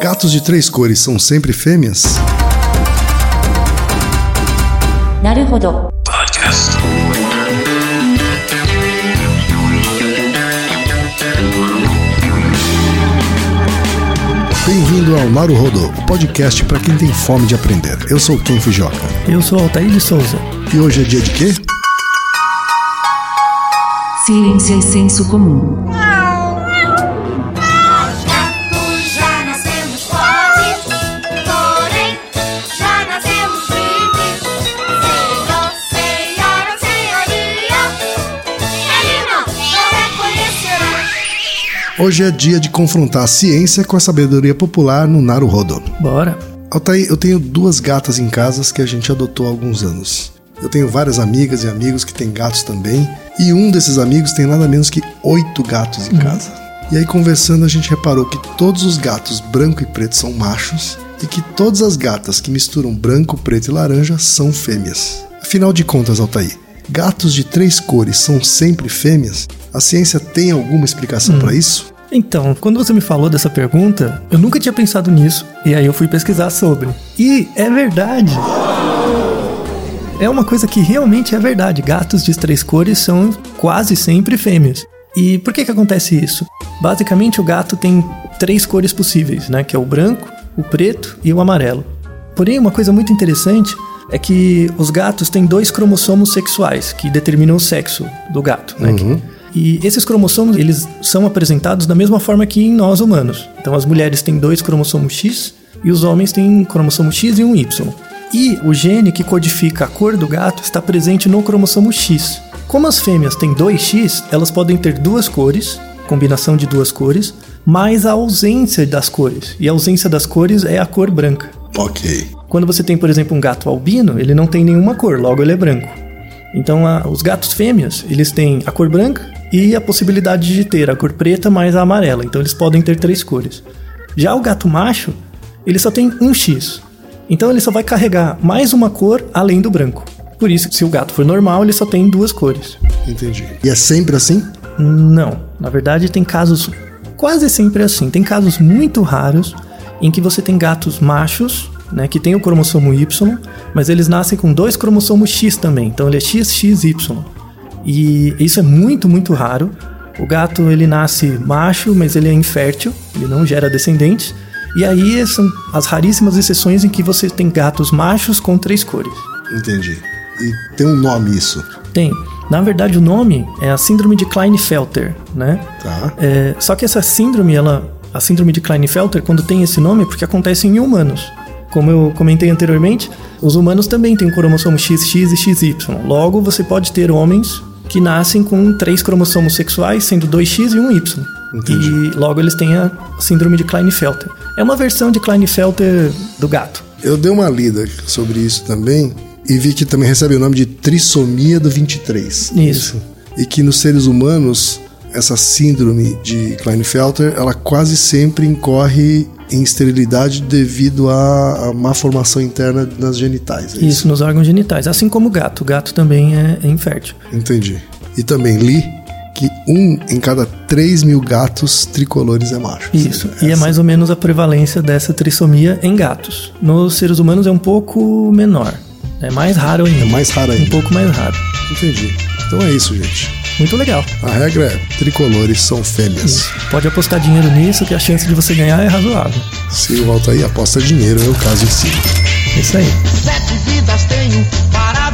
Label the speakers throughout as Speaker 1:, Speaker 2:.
Speaker 1: Gatos de três cores são sempre fêmeas?
Speaker 2: Naruhodo. Podcast.
Speaker 1: Bem-vindo ao Naruhodo, Rodô, podcast para quem tem fome de aprender. Eu sou Ken Fujioka.
Speaker 3: Eu sou o de Souza.
Speaker 1: E hoje é dia de quê?
Speaker 2: Ciência e senso comum.
Speaker 1: Hoje é dia de confrontar a ciência com a sabedoria popular no Naruhodo.
Speaker 3: Bora.
Speaker 1: Altair, eu tenho duas gatas em casa que a gente adotou há alguns anos. Eu tenho várias amigas e amigos que têm gatos também, e um desses amigos tem nada menos que oito gatos em casa. E aí, conversando, a gente reparou que todos os gatos branco e preto são machos e que todas as gatas que misturam branco, preto e laranja são fêmeas. Afinal de contas, Altair, gatos de três cores são sempre fêmeas? A ciência tem alguma explicação para isso?
Speaker 3: Então, quando você me falou dessa pergunta, eu nunca tinha pensado nisso. E aí eu fui pesquisar sobre. E é verdade. É uma coisa que realmente é verdade. Gatos de três cores são quase sempre fêmeas. E por que que acontece isso? Basicamente, o gato tem três cores possíveis, né? Que é o branco, o preto e o amarelo. Porém, uma coisa muito interessante é que os gatos têm dois cromossomos sexuais que determinam o sexo do gato, né? E esses cromossomos, eles são apresentados da mesma forma que em nós humanos. Então, as mulheres têm dois cromossomos X e os homens têm um cromossomo X e um Y. E o gene que codifica a cor do gato está presente no cromossomo X. Como as fêmeas têm 2X, elas podem ter duas cores, combinação de duas cores, mais a ausência das cores. E a ausência das cores é a cor branca.
Speaker 1: Ok.
Speaker 3: Quando você tem, por exemplo, um gato albino, ele não tem nenhuma cor, logo ele é branco. Então, a- os gatos fêmeas, eles têm a cor branca e a possibilidade de ter a cor preta mais a amarela. Então, eles podem ter três cores. Já o gato macho, ele só tem um X. Então, ele só vai carregar mais uma cor além do branco. Por isso, se o gato for normal, ele só tem duas cores.
Speaker 1: Entendi. E é sempre assim?
Speaker 3: Não. Na verdade, tem casos quase sempre assim. Tem casos muito raros em que você tem gatos machos, né, que tem o cromossomo Y, mas eles nascem com dois cromossomos X também. Então ele é XXY. E isso é muito, muito raro. O gato ele nasce macho, mas ele é infértil, ele não gera descendentes. E aí são as raríssimas exceções em que você tem gatos machos com três cores.
Speaker 1: Entendi. E tem um nome isso,
Speaker 3: Tem. Na verdade, o nome é a síndrome de Klinefelter, né?
Speaker 1: tá?
Speaker 3: É, só que essa síndrome, ela, a síndrome de Klinefelter, quando tem esse nome, é porque acontece em humanos. Como eu comentei anteriormente, os humanos também têm o cromossomo XX e XY. Logo, você pode ter homens que nascem com três cromossomos sexuais, sendo dois X e um Y.
Speaker 1: Entendi.
Speaker 3: E logo eles têm a síndrome de Klinefelter. É uma versão de Klinefelter do gato.
Speaker 1: Eu dei uma lida sobre isso também e vi que também recebe o nome de trissomia do 23.
Speaker 3: Isso.
Speaker 1: E que nos seres humanos, essa síndrome de Klinefelter, ela quase sempre incorre em esterilidade devido à, à má formação interna nas genitais. é
Speaker 3: Isso nos órgãos genitais. Assim como o gato. O gato também é, é infértil.
Speaker 1: Entendi. E também li que um em cada 3 mil gatos tricolores é macho.
Speaker 3: Isso.
Speaker 1: Essa-
Speaker 3: E é mais ou menos a prevalência dessa trissomia em gatos. Nos seres humanos é um pouco menor. É mais raro ainda.
Speaker 1: É mais raro
Speaker 3: Um
Speaker 1: ainda.
Speaker 3: pouco mais raro.
Speaker 1: Entendi. Então é isso, gente.
Speaker 3: Muito legal.
Speaker 1: A regra é tricolores são fêmeas.
Speaker 3: Pode apostar dinheiro nisso que a chance de você ganhar é razoável.
Speaker 1: Se o Altair aposta dinheiro, é o caso em si.
Speaker 3: É isso aí.
Speaker 4: Sete vidas tenho para.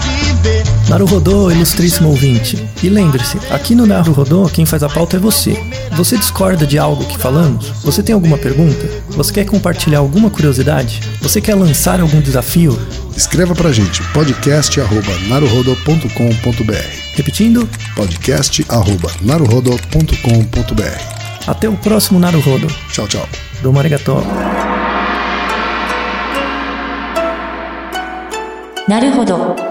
Speaker 3: Naruhodô, ilustríssimo ouvinte. E lembre-se, aqui no Naruhodô, quem faz a pauta é você. Você discorda de algo que falamos? Você tem alguma pergunta? Você quer compartilhar alguma curiosidade? Você quer lançar algum desafio?
Speaker 1: Escreva pra gente, podcast.naruhodo.com.br
Speaker 3: Repetindo,
Speaker 1: podcast.naruhodo.com.br
Speaker 3: até o próximo Naruhodo.
Speaker 1: Tchau, tchau.
Speaker 3: Domo arigatou.
Speaker 2: なるほど